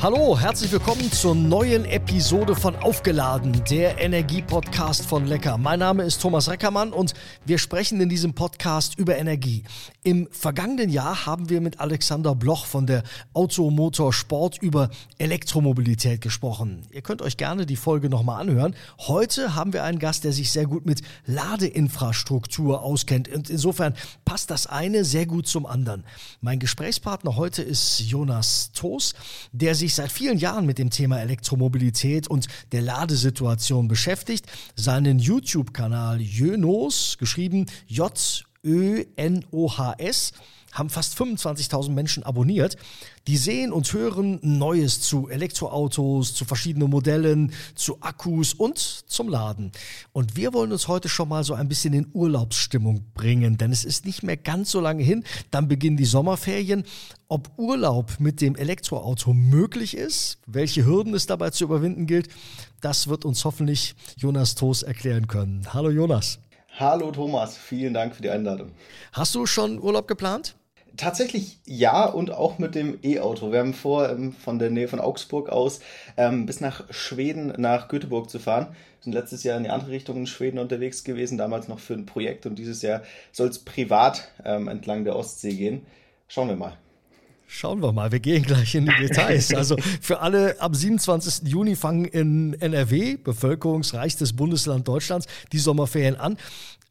Hallo, herzlich willkommen zur neuen Episode von Aufgeladen, der Energie-Podcast von Lecker. Mein Name ist Thomas Reckermann und wir sprechen in diesem Podcast über Energie. Im vergangenen Jahr haben wir mit Alexander Bloch von der Automotor Sport über Elektromobilität gesprochen. Ihr könnt euch gerne die Folge nochmal anhören. Heute haben wir einen Gast, der sich sehr gut mit Ladeinfrastruktur auskennt und insofern passt das eine sehr gut zum anderen. Mein Gesprächspartner heute ist Jonas Toos, der sich sich seit vielen Jahren mit dem Thema Elektromobilität und der Ladesituation beschäftigt. Seinen YouTube-Kanal Jönos, geschrieben J-Ö-N-O-H-S, haben fast 25.000 Menschen abonniert. Die sehen und hören Neues zu Elektroautos, zu verschiedenen Modellen, zu Akkus und zum Laden. Und wir wollen uns heute schon mal so ein bisschen in Urlaubsstimmung bringen, denn es ist nicht mehr ganz so lange hin. Dann beginnen die Sommerferien. Ob Urlaub mit dem Elektroauto möglich ist, welche Hürden es dabei zu überwinden gilt, das wird uns hoffentlich Jonas Toos erklären können. Hallo Jonas. Hallo Thomas, vielen Dank für die Einladung. Hast du schon Urlaub geplant? Tatsächlich ja und auch mit dem E-Auto. Wir haben vor, ähm, von der Nähe von Augsburg aus ähm, bis nach Schweden, nach Göteborg zu fahren. Wir sind letztes Jahr in die andere Richtung in Schweden unterwegs gewesen, damals noch für ein Projekt und dieses Jahr soll es privat ähm, entlang der Ostsee gehen. Schauen wir mal. Schauen wir mal, wir gehen gleich in die Details. Also für alle, am 27. Juni fangen in NRW, bevölkerungsreichstes Bundesland Deutschlands, die Sommerferien an.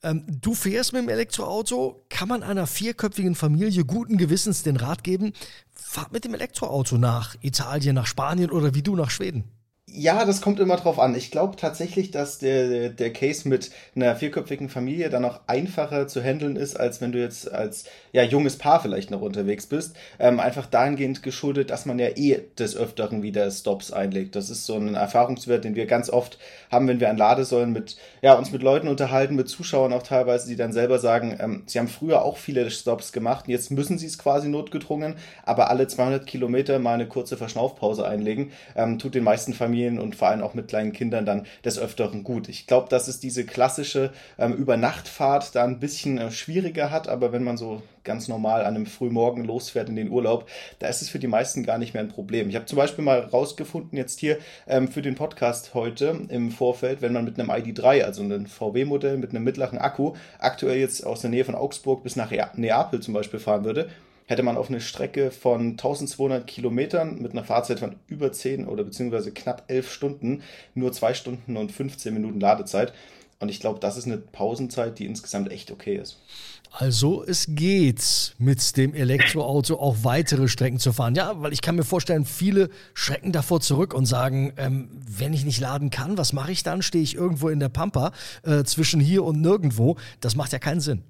Ähm, du fährst mit dem Elektroauto. Kann man einer vierköpfigen Familie guten Gewissens den Rat geben, fahrt mit dem Elektroauto nach Italien, nach Spanien oder wie du nach Schweden? Ja, das kommt immer drauf an. Ich glaube tatsächlich, dass der, der Case mit einer vierköpfigen Familie dann auch einfacher zu handeln ist, als wenn du jetzt als ja, junges Paar vielleicht noch unterwegs bist. Ähm, einfach dahingehend geschuldet, dass man ja eh des Öfteren wieder Stops einlegt. Das ist so ein Erfahrungswert, den wir ganz oft haben, wenn wir an Ladesäulen mit, ja, uns mit Leuten unterhalten, mit Zuschauern auch teilweise, die dann selber sagen, ähm, sie haben früher auch viele Stops gemacht jetzt müssen sie es quasi notgedrungen, aber alle 200 Kilometer mal eine kurze Verschnaufpause einlegen, ähm, tut den meisten Familien Familien und vor allem auch mit kleinen Kindern dann des Öfteren gut. Ich glaube, dass es diese klassische ähm, Übernachtfahrt da ein bisschen äh, schwieriger hat, aber wenn man so ganz normal an einem Frühmorgen losfährt in den Urlaub, da ist es für die meisten gar nicht mehr ein Problem. Ich habe zum Beispiel mal rausgefunden, jetzt hier ähm, für den Podcast heute im Vorfeld, wenn man mit einem ID3, also einem VW-Modell mit einem mittleren Akku, aktuell jetzt aus der Nähe von Augsburg bis nach Neapel zum Beispiel fahren würde, hätte man auf eine Strecke von 1200 Kilometern mit einer Fahrzeit von über 10 oder beziehungsweise knapp 11 Stunden nur 2 Stunden und 15 Minuten Ladezeit. Und ich glaube, das ist eine Pausenzeit, die insgesamt echt okay ist. Also es geht mit dem Elektroauto auch weitere Strecken zu fahren. Ja, weil ich kann mir vorstellen, viele schrecken davor zurück und sagen, ähm, wenn ich nicht laden kann, was mache ich dann? Stehe ich irgendwo in der Pampa äh, zwischen hier und nirgendwo? Das macht ja keinen Sinn.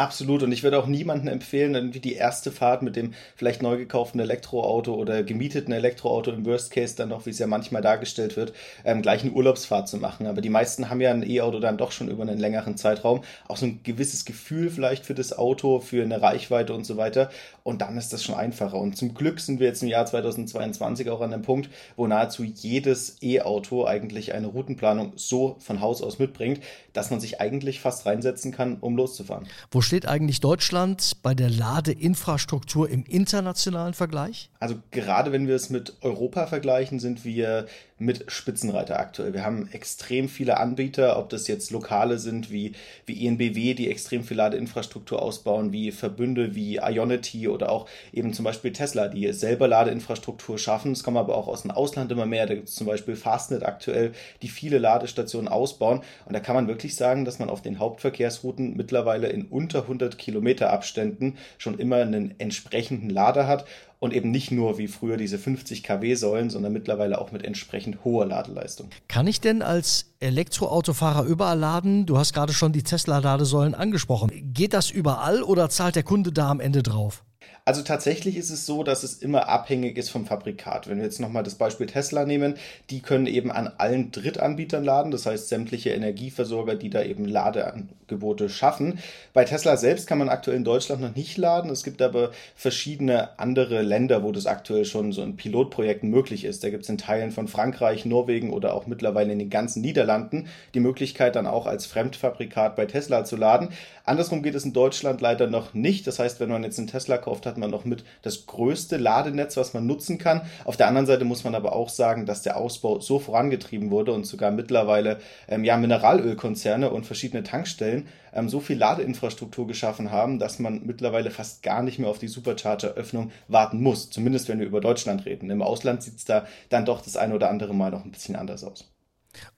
Absolut. Und ich würde auch niemandem empfehlen, irgendwie die erste Fahrt mit dem vielleicht neu gekauften Elektroauto oder gemieteten Elektroauto im Worst Case dann noch, wie es ja manchmal dargestellt wird, ähm, gleich eine Urlaubsfahrt zu machen. Aber die meisten haben ja ein E-Auto dann doch schon über einen längeren Zeitraum. Auch so ein gewisses Gefühl vielleicht für das Auto, für eine Reichweite und so weiter. Und dann ist das schon einfacher. Und zum Glück sind wir jetzt im Jahr 2022 auch an einem Punkt, wo nahezu jedes E-Auto eigentlich eine Routenplanung so von Haus aus mitbringt, dass man sich eigentlich fast reinsetzen kann, um loszufahren. Wo steht eigentlich Deutschland bei der Ladeinfrastruktur im internationalen Vergleich? Also gerade wenn wir es mit Europa vergleichen, sind wir mit Spitzenreiter aktuell. Wir haben extrem viele Anbieter, ob das jetzt lokale sind wie, wie ENBW, die extrem viel Ladeinfrastruktur ausbauen, wie Verbünde wie Ionity oder auch eben zum Beispiel Tesla, die selber Ladeinfrastruktur schaffen. Es kommen aber auch aus dem Ausland immer mehr. Da gibt es zum Beispiel Fastnet aktuell, die viele Ladestationen ausbauen. Und da kann man wirklich sagen, dass man auf den Hauptverkehrsrouten mittlerweile in unter 100 Kilometer Abständen schon immer einen entsprechenden Lader hat und eben nicht nur wie früher diese 50 kW Säulen, sondern mittlerweile auch mit entsprechend hoher Ladeleistung. Kann ich denn als Elektroautofahrer überall laden? Du hast gerade schon die Tesla-Ladesäulen angesprochen. Geht das überall oder zahlt der Kunde da am Ende drauf? Also tatsächlich ist es so, dass es immer abhängig ist vom Fabrikat. Wenn wir jetzt nochmal das Beispiel Tesla nehmen, die können eben an allen Drittanbietern laden, das heißt sämtliche Energieversorger, die da eben Ladeangebote schaffen. Bei Tesla selbst kann man aktuell in Deutschland noch nicht laden. Es gibt aber verschiedene andere Länder, wo das aktuell schon so in Pilotprojekten möglich ist. Da gibt es in Teilen von Frankreich, Norwegen oder auch mittlerweile in den ganzen Niederlanden die Möglichkeit dann auch als Fremdfabrikat bei Tesla zu laden. Andersrum geht es in Deutschland leider noch nicht. Das heißt, wenn man jetzt einen Tesla kauft, hat man noch mit das größte Ladenetz, was man nutzen kann. Auf der anderen Seite muss man aber auch sagen, dass der Ausbau so vorangetrieben wurde und sogar mittlerweile ähm, ja, Mineralölkonzerne und verschiedene Tankstellen ähm, so viel Ladeinfrastruktur geschaffen haben, dass man mittlerweile fast gar nicht mehr auf die Supercharger-Öffnung warten muss. Zumindest wenn wir über Deutschland reden. Im Ausland sieht es da dann doch das eine oder andere Mal noch ein bisschen anders aus.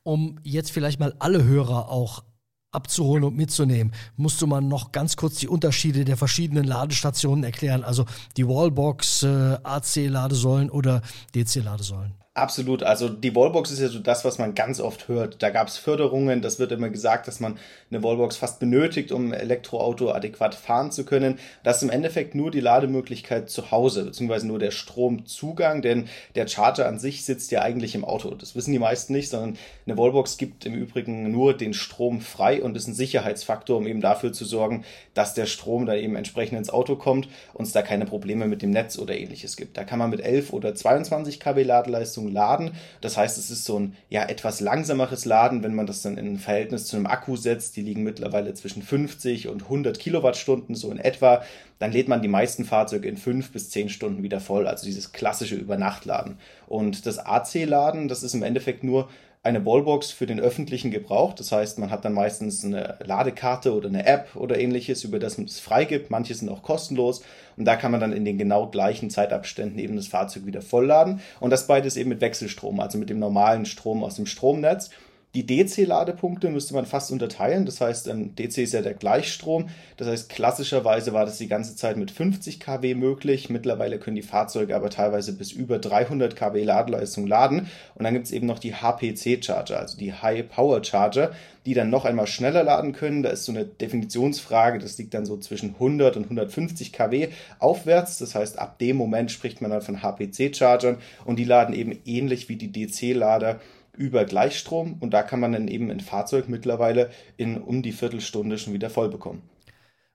Um jetzt vielleicht mal alle Hörer auch abzuholen und mitzunehmen, musst du mal noch ganz kurz die Unterschiede der verschiedenen Ladestationen erklären. Also die Wallbox, äh, AC-Ladesäulen oder DC-Ladesäulen. Absolut. Also die Wallbox ist ja so das, was man ganz oft hört. Da gab es Förderungen. Das wird immer gesagt, dass man eine Wallbox fast benötigt, um Elektroauto adäquat fahren zu können. Das ist im Endeffekt nur die Lademöglichkeit zu Hause, beziehungsweise nur der Stromzugang, denn der Charger an sich sitzt ja eigentlich im Auto. Das wissen die meisten nicht, sondern eine Wallbox gibt im Übrigen nur den Strom frei und ist ein Sicherheitsfaktor, um eben dafür zu sorgen, dass der Strom da eben entsprechend ins Auto kommt und es da keine Probleme mit dem Netz oder ähnliches gibt. Da kann man mit 11 oder 22 kW Ladeleistung Leistung laden. Das heißt, es ist so ein ja etwas langsameres Laden, wenn man das dann in ein Verhältnis zu einem Akku setzt. Die liegen mittlerweile zwischen 50 und 100 Kilowattstunden so in etwa. Dann lädt man die meisten Fahrzeuge in fünf bis zehn Stunden wieder voll. Also dieses klassische Übernachtladen. Und das AC-Laden, das ist im Endeffekt nur eine Wallbox für den öffentlichen Gebrauch. Das heißt, man hat dann meistens eine Ladekarte oder eine App oder ähnliches, über das man es freigibt. Manche sind auch kostenlos. Und da kann man dann in den genau gleichen Zeitabständen eben das Fahrzeug wieder vollladen. Und das beides eben mit Wechselstrom, also mit dem normalen Strom aus dem Stromnetz. Die DC-Ladepunkte müsste man fast unterteilen. Das heißt, ähm, DC ist ja der Gleichstrom. Das heißt, klassischerweise war das die ganze Zeit mit 50 kW möglich. Mittlerweile können die Fahrzeuge aber teilweise bis über 300 kW Ladeleistung laden. Und dann gibt es eben noch die HPC-Charger, also die High Power Charger, die dann noch einmal schneller laden können. Da ist so eine Definitionsfrage. Das liegt dann so zwischen 100 und 150 kW aufwärts. Das heißt, ab dem Moment spricht man dann von HPC-Chargern und die laden eben ähnlich wie die DC-Lader über Gleichstrom und da kann man dann eben ein Fahrzeug mittlerweile in um die Viertelstunde schon wieder voll bekommen.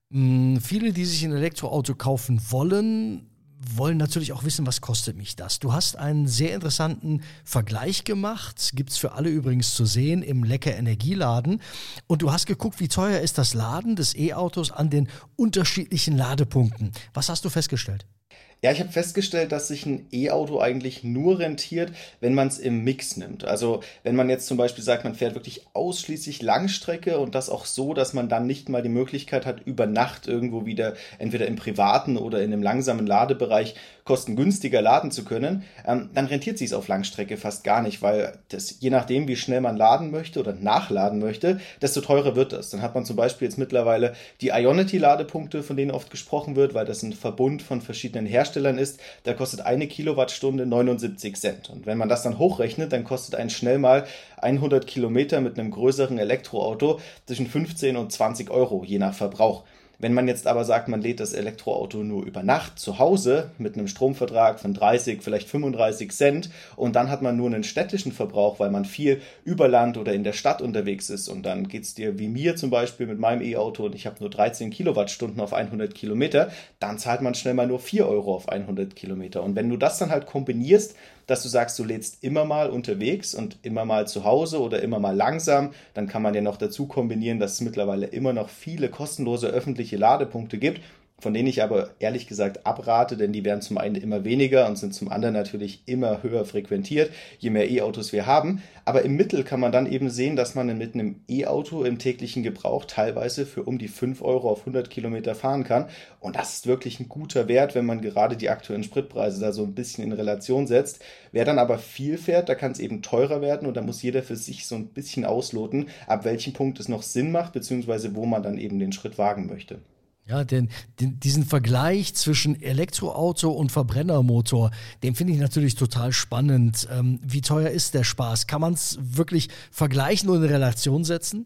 Mm, viele, die sich ein Elektroauto kaufen wollen, wollen natürlich auch wissen, was kostet mich das. Du hast einen sehr interessanten Vergleich gemacht, gibt es für alle übrigens zu sehen im Lecker Energieladen. Und du hast geguckt, wie teuer ist das Laden des E-Autos an den unterschiedlichen Ladepunkten. Was hast du festgestellt? Ja, ich habe festgestellt, dass sich ein E-Auto eigentlich nur rentiert, wenn man es im Mix nimmt. Also wenn man jetzt zum Beispiel sagt, man fährt wirklich ausschließlich Langstrecke und das auch so, dass man dann nicht mal die Möglichkeit hat, über Nacht irgendwo wieder entweder im privaten oder in einem langsamen Ladebereich kostengünstiger laden zu können, ähm, dann rentiert sich es auf Langstrecke fast gar nicht, weil das je nachdem, wie schnell man laden möchte oder nachladen möchte, desto teurer wird das. Dann hat man zum Beispiel jetzt mittlerweile die Ionity-Ladepunkte, von denen oft gesprochen wird, weil das ein Verbund von verschiedenen Herstellern Herstellern ist, da kostet eine Kilowattstunde 79 Cent. Und wenn man das dann hochrechnet, dann kostet ein schnell mal 100 Kilometer mit einem größeren Elektroauto zwischen 15 und 20 Euro, je nach Verbrauch. Wenn man jetzt aber sagt, man lädt das Elektroauto nur über Nacht zu Hause mit einem Stromvertrag von 30, vielleicht 35 Cent und dann hat man nur einen städtischen Verbrauch, weil man viel über Land oder in der Stadt unterwegs ist und dann geht es dir wie mir zum Beispiel mit meinem E-Auto und ich habe nur 13 Kilowattstunden auf 100 Kilometer, dann zahlt man schnell mal nur 4 Euro auf 100 Kilometer. Und wenn du das dann halt kombinierst dass du sagst, du lädst immer mal unterwegs und immer mal zu Hause oder immer mal langsam. Dann kann man ja noch dazu kombinieren, dass es mittlerweile immer noch viele kostenlose öffentliche Ladepunkte gibt von denen ich aber ehrlich gesagt abrate, denn die werden zum einen immer weniger und sind zum anderen natürlich immer höher frequentiert, je mehr E-Autos wir haben. Aber im Mittel kann man dann eben sehen, dass man mit einem E-Auto im täglichen Gebrauch teilweise für um die 5 Euro auf 100 Kilometer fahren kann. Und das ist wirklich ein guter Wert, wenn man gerade die aktuellen Spritpreise da so ein bisschen in Relation setzt. Wer dann aber viel fährt, da kann es eben teurer werden und da muss jeder für sich so ein bisschen ausloten, ab welchem Punkt es noch Sinn macht, beziehungsweise wo man dann eben den Schritt wagen möchte. Ja, denn den, diesen Vergleich zwischen Elektroauto und Verbrennermotor, den finde ich natürlich total spannend. Ähm, wie teuer ist der Spaß? Kann man es wirklich vergleichen und in Relation setzen?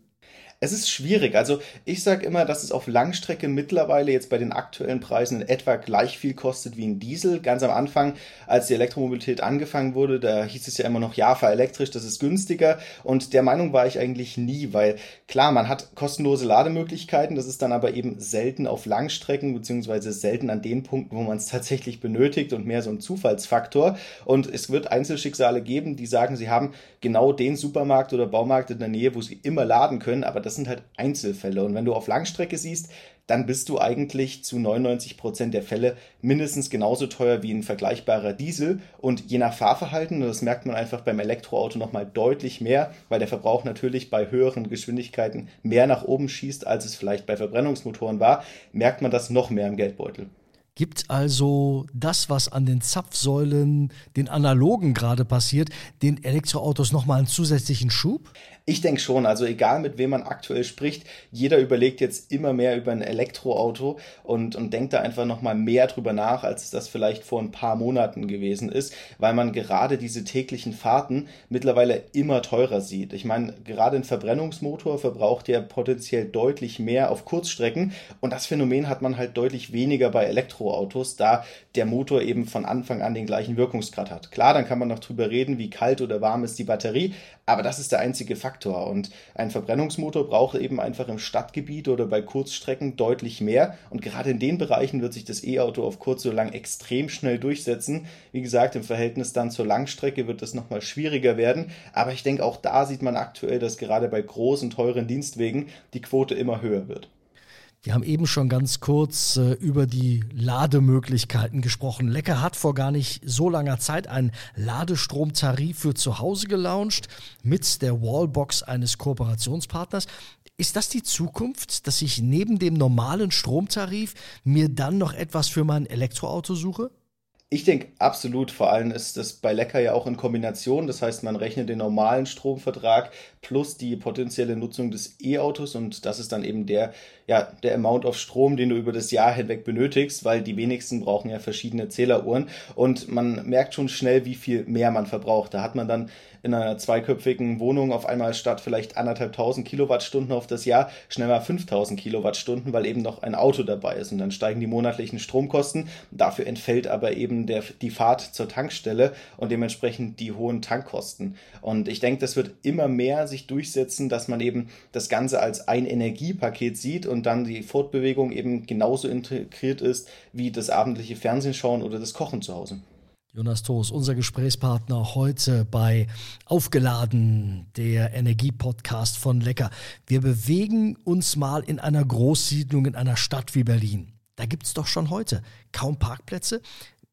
Es ist schwierig. Also ich sage immer, dass es auf Langstrecke mittlerweile jetzt bei den aktuellen Preisen in etwa gleich viel kostet wie ein Diesel. Ganz am Anfang, als die Elektromobilität angefangen wurde, da hieß es ja immer noch, ja, fahr elektrisch, das ist günstiger. Und der Meinung war ich eigentlich nie, weil klar, man hat kostenlose Lademöglichkeiten, das ist dann aber eben selten auf Langstrecken, beziehungsweise selten an den Punkten, wo man es tatsächlich benötigt und mehr so ein Zufallsfaktor. Und es wird Einzelschicksale geben, die sagen, sie haben genau den Supermarkt oder Baumarkt in der Nähe, wo sie immer laden können, aber das sind halt Einzelfälle. Und wenn du auf Langstrecke siehst, dann bist du eigentlich zu 99 Prozent der Fälle mindestens genauso teuer wie ein vergleichbarer Diesel. Und je nach Fahrverhalten, und das merkt man einfach beim Elektroauto nochmal deutlich mehr, weil der Verbrauch natürlich bei höheren Geschwindigkeiten mehr nach oben schießt, als es vielleicht bei Verbrennungsmotoren war, merkt man das noch mehr im Geldbeutel. Gibt also das, was an den Zapfsäulen, den analogen gerade passiert, den Elektroautos nochmal einen zusätzlichen Schub? Ich denke schon, also egal mit wem man aktuell spricht, jeder überlegt jetzt immer mehr über ein Elektroauto und, und denkt da einfach nochmal mehr drüber nach, als das vielleicht vor ein paar Monaten gewesen ist, weil man gerade diese täglichen Fahrten mittlerweile immer teurer sieht. Ich meine, gerade ein Verbrennungsmotor verbraucht ja potenziell deutlich mehr auf Kurzstrecken und das Phänomen hat man halt deutlich weniger bei Elektroautos, da der Motor eben von Anfang an den gleichen Wirkungsgrad hat. Klar, dann kann man noch drüber reden, wie kalt oder warm ist die Batterie, aber das ist der einzige Faktor. Und ein Verbrennungsmotor braucht eben einfach im Stadtgebiet oder bei Kurzstrecken deutlich mehr. Und gerade in den Bereichen wird sich das E-Auto auf kurz oder lang extrem schnell durchsetzen. Wie gesagt, im Verhältnis dann zur Langstrecke wird das nochmal schwieriger werden. Aber ich denke, auch da sieht man aktuell, dass gerade bei großen, teuren Dienstwegen die Quote immer höher wird. Wir haben eben schon ganz kurz äh, über die Lademöglichkeiten gesprochen. Lecker hat vor gar nicht so langer Zeit einen Ladestromtarif für zu Hause gelauncht mit der Wallbox eines Kooperationspartners. Ist das die Zukunft, dass ich neben dem normalen Stromtarif mir dann noch etwas für mein Elektroauto suche? Ich denke absolut, vor allem ist das bei Lecker ja auch in Kombination. Das heißt, man rechnet den normalen Stromvertrag plus die potenzielle Nutzung des E-Autos und das ist dann eben der, ja, der Amount of Strom, den du über das Jahr hinweg benötigst, weil die wenigsten brauchen ja verschiedene Zähleruhren und man merkt schon schnell, wie viel mehr man verbraucht. Da hat man dann in einer zweiköpfigen Wohnung auf einmal statt vielleicht anderthalbtausend Kilowattstunden auf das Jahr schnell mal 5000 Kilowattstunden, weil eben noch ein Auto dabei ist und dann steigen die monatlichen Stromkosten. Dafür entfällt aber eben der, die Fahrt zur Tankstelle und dementsprechend die hohen Tankkosten. Und ich denke, das wird immer mehr sich durchsetzen, dass man eben das Ganze als ein Energiepaket sieht und dann die Fortbewegung eben genauso integriert ist wie das abendliche Fernsehen schauen oder das Kochen zu Hause. Jonas Toos, unser Gesprächspartner heute bei Aufgeladen, der Energiepodcast von Lecker. Wir bewegen uns mal in einer Großsiedlung in einer Stadt wie Berlin. Da gibt es doch schon heute kaum Parkplätze.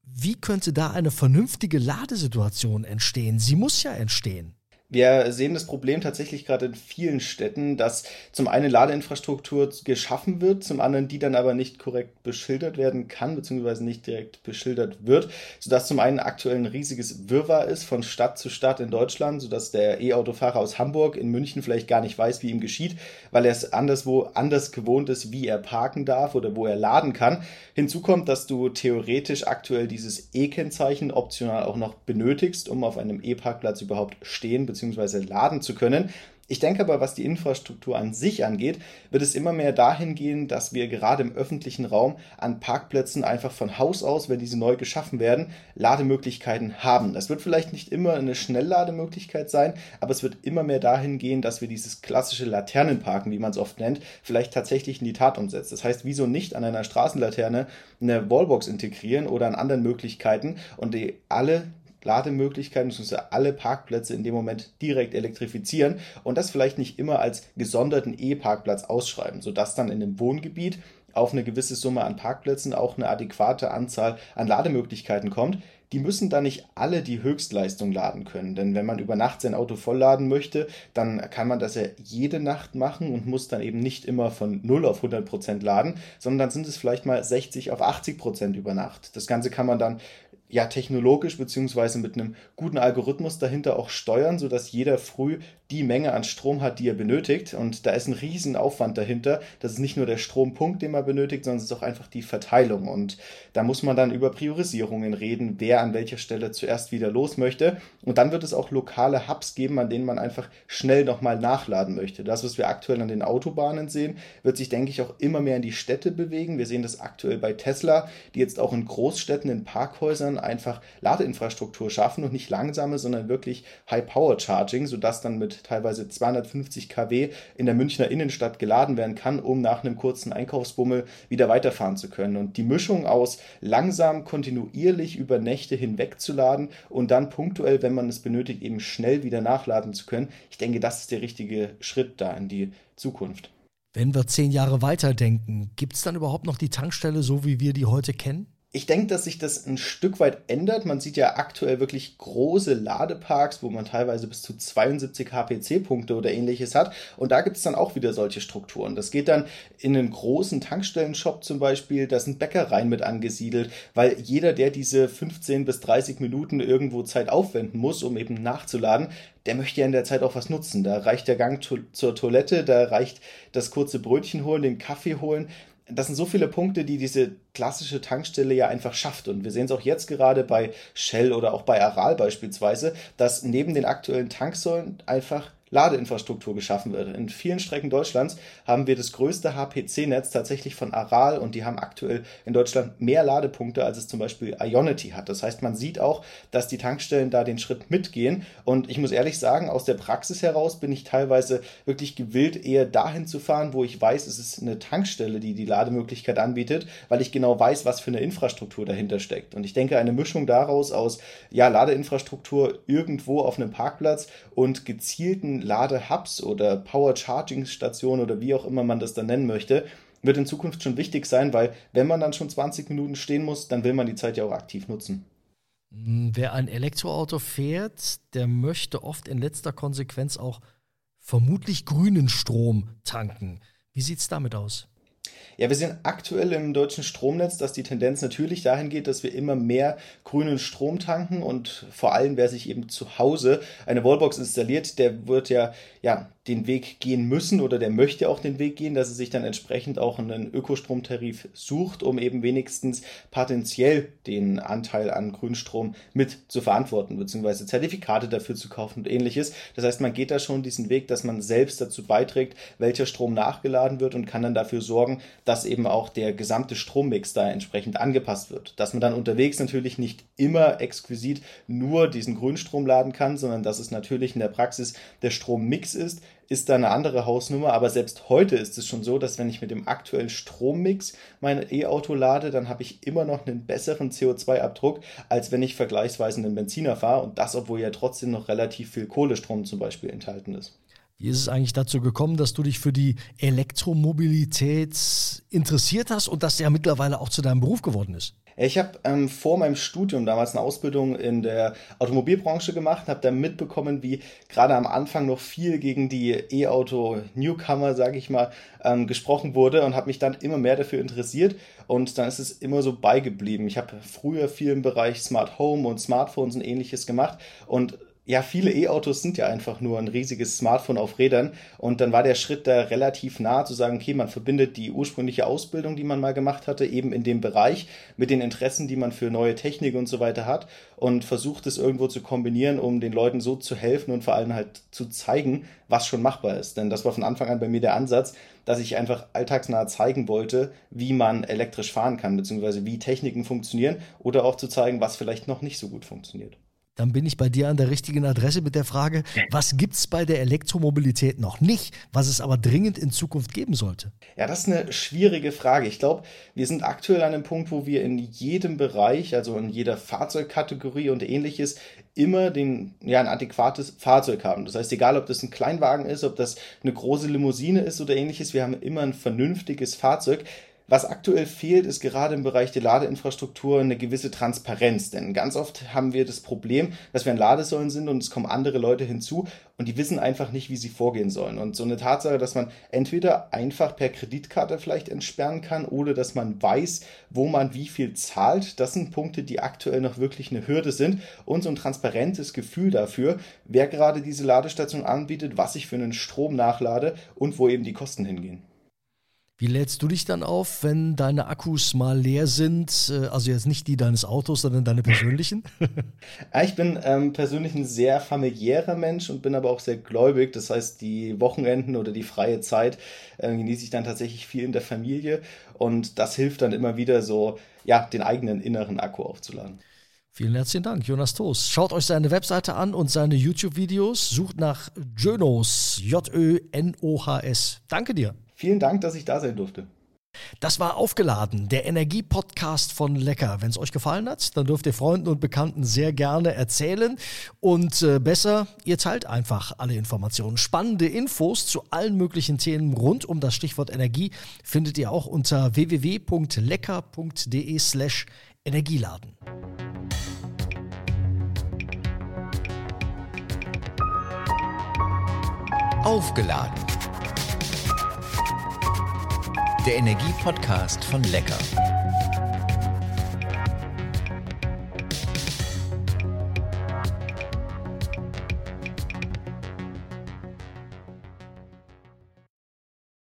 Wie könnte da eine vernünftige Ladesituation entstehen? Sie muss ja entstehen. Wir sehen das Problem tatsächlich gerade in vielen Städten, dass zum einen Ladeinfrastruktur geschaffen wird, zum anderen die dann aber nicht korrekt beschildert werden kann, beziehungsweise nicht direkt beschildert wird, sodass zum einen aktuell ein riesiges Wirrwarr ist von Stadt zu Stadt in Deutschland, sodass der E-Autofahrer aus Hamburg in München vielleicht gar nicht weiß, wie ihm geschieht, weil er es anderswo anders gewohnt ist, wie er parken darf oder wo er laden kann. Hinzu kommt, dass du theoretisch aktuell dieses E-Kennzeichen optional auch noch benötigst, um auf einem E-Parkplatz überhaupt stehen bzw. laden zu können. Ich denke aber, was die Infrastruktur an sich angeht, wird es immer mehr dahin gehen, dass wir gerade im öffentlichen Raum an Parkplätzen einfach von Haus aus, wenn diese neu geschaffen werden, Lademöglichkeiten haben. Das wird vielleicht nicht immer eine Schnelllademöglichkeit sein, aber es wird immer mehr dahin gehen, dass wir dieses klassische Laternenparken, wie man es oft nennt, vielleicht tatsächlich in die Tat umsetzen. Das heißt, wieso nicht an einer Straßenlaterne eine Wallbox integrieren oder an anderen Möglichkeiten und die alle Lademöglichkeiten bzw. alle Parkplätze in dem Moment direkt elektrifizieren und das vielleicht nicht immer als gesonderten E-Parkplatz ausschreiben, sodass dann in einem Wohngebiet auf eine gewisse Summe an Parkplätzen auch eine adäquate Anzahl an Lademöglichkeiten kommt. Die müssen dann nicht alle die Höchstleistung laden können, denn wenn man über Nacht sein Auto vollladen möchte, dann kann man das ja jede Nacht machen und muss dann eben nicht immer von 0 auf 100 Prozent laden, sondern dann sind es vielleicht mal 60 auf 80 Prozent über Nacht. Das Ganze kann man dann ja technologisch beziehungsweise mit einem guten Algorithmus dahinter auch steuern, sodass jeder früh die Menge an Strom hat, die er benötigt. Und da ist ein riesen Aufwand dahinter. Das ist nicht nur der Strompunkt, den man benötigt, sondern es ist auch einfach die Verteilung. Und da muss man dann über Priorisierungen reden, wer an welcher Stelle zuerst wieder los möchte. Und dann wird es auch lokale Hubs geben, an denen man einfach schnell nochmal nachladen möchte. Das, was wir aktuell an den Autobahnen sehen, wird sich, denke ich, auch immer mehr in die Städte bewegen. Wir sehen das aktuell bei Tesla, die jetzt auch in Großstädten, in Parkhäusern einfach Ladeinfrastruktur schaffen und nicht langsame, sondern wirklich High-Power-Charging, sodass dann mit teilweise 250 kW in der Münchner Innenstadt geladen werden kann, um nach einem kurzen Einkaufsbummel wieder weiterfahren zu können. Und die Mischung aus langsam, kontinuierlich über Nächte hinweg zu laden und dann punktuell, wenn man es benötigt, eben schnell wieder nachladen zu können, ich denke, das ist der richtige Schritt da in die Zukunft. Wenn wir zehn Jahre weiterdenken, gibt es dann überhaupt noch die Tankstelle, so wie wir die heute kennen? Ich denke, dass sich das ein Stück weit ändert. Man sieht ja aktuell wirklich große Ladeparks, wo man teilweise bis zu 72 HPC-Punkte oder ähnliches hat. Und da gibt es dann auch wieder solche Strukturen. Das geht dann in einen großen Tankstellenshop zum Beispiel. Da sind Bäckereien mit angesiedelt, weil jeder, der diese 15 bis 30 Minuten irgendwo Zeit aufwenden muss, um eben nachzuladen, der möchte ja in der Zeit auch was nutzen. Da reicht der Gang to zur Toilette, da reicht das kurze Brötchen holen, den Kaffee holen das sind so viele Punkte, die diese klassische Tankstelle ja einfach schafft. Und wir sehen es auch jetzt gerade bei Shell oder auch bei Aral beispielsweise, dass neben den aktuellen Tanksäulen einfach Ladeinfrastruktur geschaffen wird. In vielen Strecken Deutschlands haben wir das größte HPC-Netz tatsächlich von Aral und die haben aktuell in Deutschland mehr Ladepunkte, als es zum Beispiel Ionity hat. Das heißt, man sieht auch, dass die Tankstellen da den Schritt mitgehen. Und ich muss ehrlich sagen, aus der Praxis heraus bin ich teilweise wirklich gewillt, eher dahin zu fahren, wo ich weiß, es ist eine Tankstelle, die die Lademöglichkeit anbietet, weil ich genau weiß, was für eine Infrastruktur dahinter steckt. Und ich denke, eine Mischung daraus aus, ja, Ladeinfrastruktur irgendwo auf einem Parkplatz und gezielten Ladehubs oder Power Charging Stationen oder wie auch immer man das dann nennen möchte, wird in Zukunft schon wichtig sein, weil wenn man dann schon 20 Minuten stehen muss, dann will man die Zeit ja auch aktiv nutzen. Hm, wer ein Elektroauto fährt, der möchte oft in letzter Konsequenz auch vermutlich grünen Strom tanken. Wie sieht es damit aus? Ja, wir sehen aktuell im deutschen Stromnetz, dass die Tendenz natürlich dahin geht, dass wir immer mehr grünen Strom tanken und vor allem, wer sich eben zu Hause eine Wallbox installiert, der wird ja, ja den Weg gehen müssen oder der möchte auch den Weg gehen, dass er sich dann entsprechend auch einen Ökostromtarif sucht, um eben wenigstens potenziell den Anteil an Grünstrom mit zu verantworten, beziehungsweise Zertifikate dafür zu kaufen und ähnliches. Das heißt, man geht da schon diesen Weg, dass man selbst dazu beiträgt, welcher Strom nachgeladen wird und kann dann dafür sorgen, dass eben auch der gesamte Strommix da entsprechend angepasst wird. Dass man dann unterwegs natürlich nicht immer exquisit nur diesen Grünstrom laden kann, sondern dass es natürlich in der Praxis der Strommix ist, ist da eine andere Hausnummer, aber selbst heute ist es schon so, dass wenn ich mit dem aktuellen Strommix mein E-Auto lade, dann habe ich immer noch einen besseren CO2-Abdruck, als wenn ich vergleichsweise einen Benziner fahre und das, obwohl ja trotzdem noch relativ viel Kohlestrom zum Beispiel enthalten ist. Wie ist es eigentlich dazu gekommen, dass du dich für die Elektromobilität interessiert hast und das ja mittlerweile auch zu deinem Beruf geworden ist? Ich habe ähm, vor meinem Studium damals eine Ausbildung in der Automobilbranche gemacht, habe da mitbekommen, wie gerade am Anfang noch viel gegen die E-Auto-Newcomer, sage ich mal, ähm, gesprochen wurde und habe mich dann immer mehr dafür interessiert und dann ist es immer so beigeblieben. Ich habe früher viel im Bereich Smart Home und Smartphones und ähnliches gemacht und ja, viele E-Autos sind ja einfach nur ein riesiges Smartphone auf Rädern. Und dann war der Schritt da relativ nah zu sagen, okay, man verbindet die ursprüngliche Ausbildung, die man mal gemacht hatte, eben in dem Bereich mit den Interessen, die man für neue Technik und so weiter hat und versucht es irgendwo zu kombinieren, um den Leuten so zu helfen und vor allem halt zu zeigen, was schon machbar ist. Denn das war von Anfang an bei mir der Ansatz, dass ich einfach alltagsnah zeigen wollte, wie man elektrisch fahren kann, beziehungsweise wie Techniken funktionieren oder auch zu zeigen, was vielleicht noch nicht so gut funktioniert dann bin ich bei dir an der richtigen Adresse mit der Frage, was gibt es bei der Elektromobilität noch nicht, was es aber dringend in Zukunft geben sollte? Ja, das ist eine schwierige Frage. Ich glaube, wir sind aktuell an einem Punkt, wo wir in jedem Bereich, also in jeder Fahrzeugkategorie und ähnliches, immer den, ja, ein adäquates Fahrzeug haben. Das heißt, egal ob das ein Kleinwagen ist, ob das eine große Limousine ist oder ähnliches, wir haben immer ein vernünftiges Fahrzeug, Was aktuell fehlt, ist gerade im Bereich der Ladeinfrastruktur eine gewisse Transparenz. Denn ganz oft haben wir das Problem, dass wir an Ladesäulen sind und es kommen andere Leute hinzu und die wissen einfach nicht, wie sie vorgehen sollen. Und so eine Tatsache, dass man entweder einfach per Kreditkarte vielleicht entsperren kann oder dass man weiß, wo man wie viel zahlt, das sind Punkte, die aktuell noch wirklich eine Hürde sind. Und so ein transparentes Gefühl dafür, wer gerade diese Ladestation anbietet, was ich für einen Strom nachlade und wo eben die Kosten hingehen. Wie lädst du dich dann auf, wenn deine Akkus mal leer sind? Äh, also jetzt nicht die deines Autos, sondern deine persönlichen? ich bin ähm, persönlich ein sehr familiärer Mensch und bin aber auch sehr gläubig. Das heißt, die Wochenenden oder die freie Zeit äh, genieße ich dann tatsächlich viel in der Familie und das hilft dann immer wieder so, ja, den eigenen inneren Akku aufzuladen. Vielen herzlichen Dank, Jonas Toos. Schaut euch seine Webseite an und seine YouTube-Videos. Sucht nach Jönos, J-Ö-N-O-H-S. Danke dir. Vielen Dank, dass ich da sein durfte. Das war aufgeladen, der Energie-Podcast von Lecker. Wenn es euch gefallen hat, dann dürft ihr Freunden und Bekannten sehr gerne erzählen. Und äh, besser, ihr teilt einfach alle Informationen. Spannende Infos zu allen möglichen Themen rund um das Stichwort Energie findet ihr auch unter www.lecker.de slash Energieladen. Aufgeladen der Energie-Podcast von Lecker.